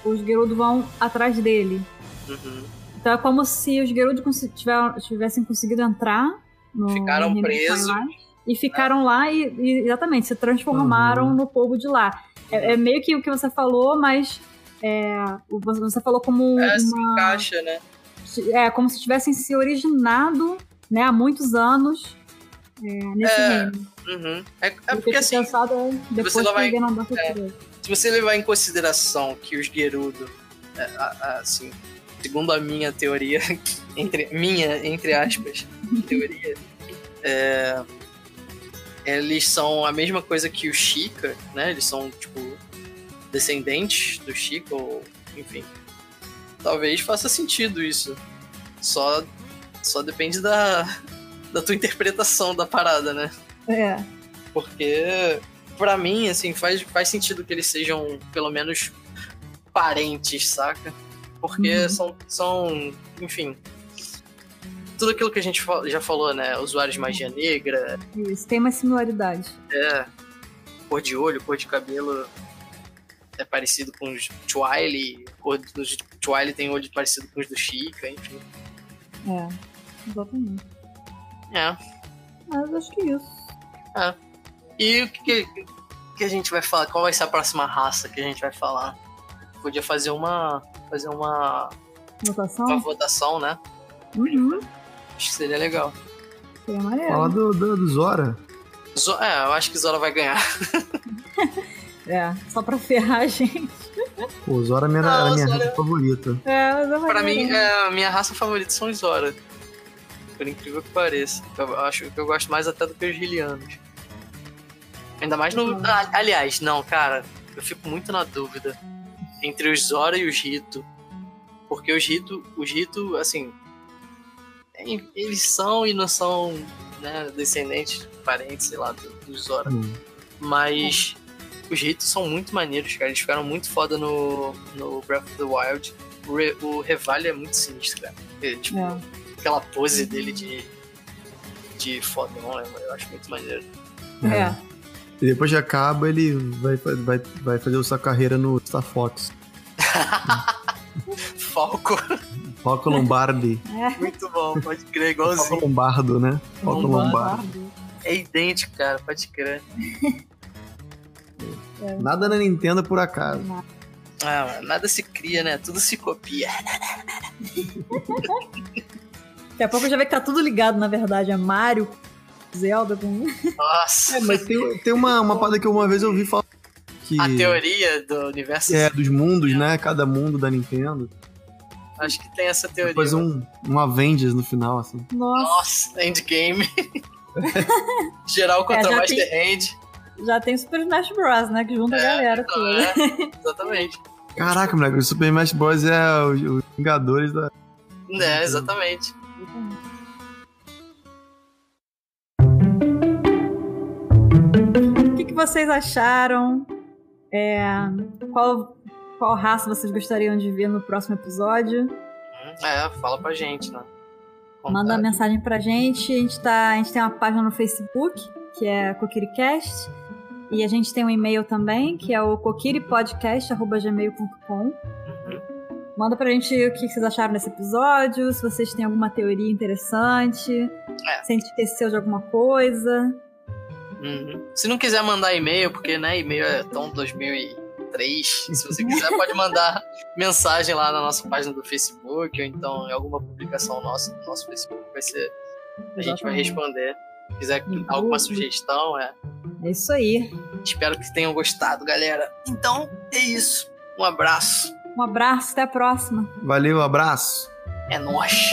os Gerudo vão atrás dele. Uhum. Então é como se os Gerudo tivessem conseguido entrar no Ficaram presos. E ficaram lá e, e, exatamente, se transformaram Uhum. no povo de lá. É, é meio que o que você falou, mas é, você falou como É, se uma. encaixa, né? É, como se tivessem se originado né, há muitos anos é, nesse É, reino. Uhum. É, é porque assim, pensado depois você vai- é. se você levar em consideração que os Gerudo, é, assim, segundo a minha teoria, entre minha, entre aspas, teoria, é, eles são a mesma coisa que o Chica, né? Eles são, tipo, descendentes do Chica, ou enfim. Talvez faça sentido isso. Só, só depende da, da tua interpretação da parada, né? É, Porque, pra mim, assim, faz, faz sentido que eles sejam, pelo menos, parentes, saca? Porque Uhum. são, são, enfim. Tudo aquilo que a gente já falou, né? Usuários de magia negra, isso. Tem uma similaridade. é, cor de olho, cor de cabelo é parecido com os Twile, cor dos Twile tem olho parecido com os do Chica, enfim. É, exatamente. É. Mas acho que é isso. E o que, que a gente vai falar? Qual vai ser a próxima raça que a gente vai falar? Podia fazer uma. Fazer uma, Votação? uma votação, né? Uhum. Acho que seria legal. Seria maneiro. Fala do, do, do Zora. Zo- é, eu acho que Zora vai ganhar. É, só pra ferrar a gente. Pô, o Zora era, Não, era a minha Zora- raça favorita. É, é pra mim, é, a minha raça favorita são os Zora. Por incrível que pareça. Eu acho que eu gosto mais até do que os Rilianos. Ainda mais no. Uhum. Aliás, não, cara. Eu fico muito na dúvida entre os Zora e os Rito. Porque os Rito, os Rito, assim. Eles são e não são né, descendentes, parentes, sei lá, do- dos Zora. Hum. Mas os Ritos são muito maneiros, cara. Eles ficaram muito foda no, no Breath of the Wild. O, Re, o Revali é muito sinistro, cara. Ele, tipo, É. aquela pose dele de, de fodão, né? Eu acho muito maneiro. É. E depois de acaba, ele vai, vai, vai fazer sua carreira no Star Fox. Falco. Falco Lombardi. Muito bom, pode crer, igualzinho. Falco Lombardo, né? Falco Lombardo. Lombardo. É idêntico, cara, pode crer. Nada na Nintendo é por acaso. Ah, nada se cria, né? Tudo se copia. Daqui a pouco já vê que tá tudo ligado, na verdade. É Mario, Zelda com. Nossa. É, mas tem, tem uma, uma parada que uma vez eu ouvi falar que A teoria do universo. é dos mundos, né? Cada mundo da Nintendo. Acho que tem essa teoria. Depois um, um Avengers no final, assim. Nossa, Nossa, endgame. Geral contra É, Master tem- Hand. já tem Super Smash Bros, né? Que junta a galera então, toda. é, exatamente. Caraca, moleque, o Super Smash Bros. é os, Vingadores da. É, exatamente. O vocês acharam? É, qual, qual raça vocês gostariam de ver no próximo episódio? É, fala pra gente, né? Manda uma mensagem pra gente. A gente, tá, a gente tem uma página no Facebook, que é CoquiriCast. E a gente tem um e-mail também, que é o coquiripodcast.gmail.com. Uhum. Manda pra gente o que vocês acharam desse episódio, se vocês têm alguma teoria interessante, É. se a gente esqueceu de alguma coisa. Uhum. Se não quiser mandar e-mail, porque né, e-mail é tão 2003, se você quiser pode mandar mensagem lá na nossa página do Facebook ou então em alguma publicação nossa no nosso Facebook vai ser a gente vai Exatamente. responder. Se quiser alguma sugestão, é. É isso aí. Espero que tenham gostado, galera. Então, é isso. Um abraço. Um abraço, até a próxima. Valeu, abraço. É nóis.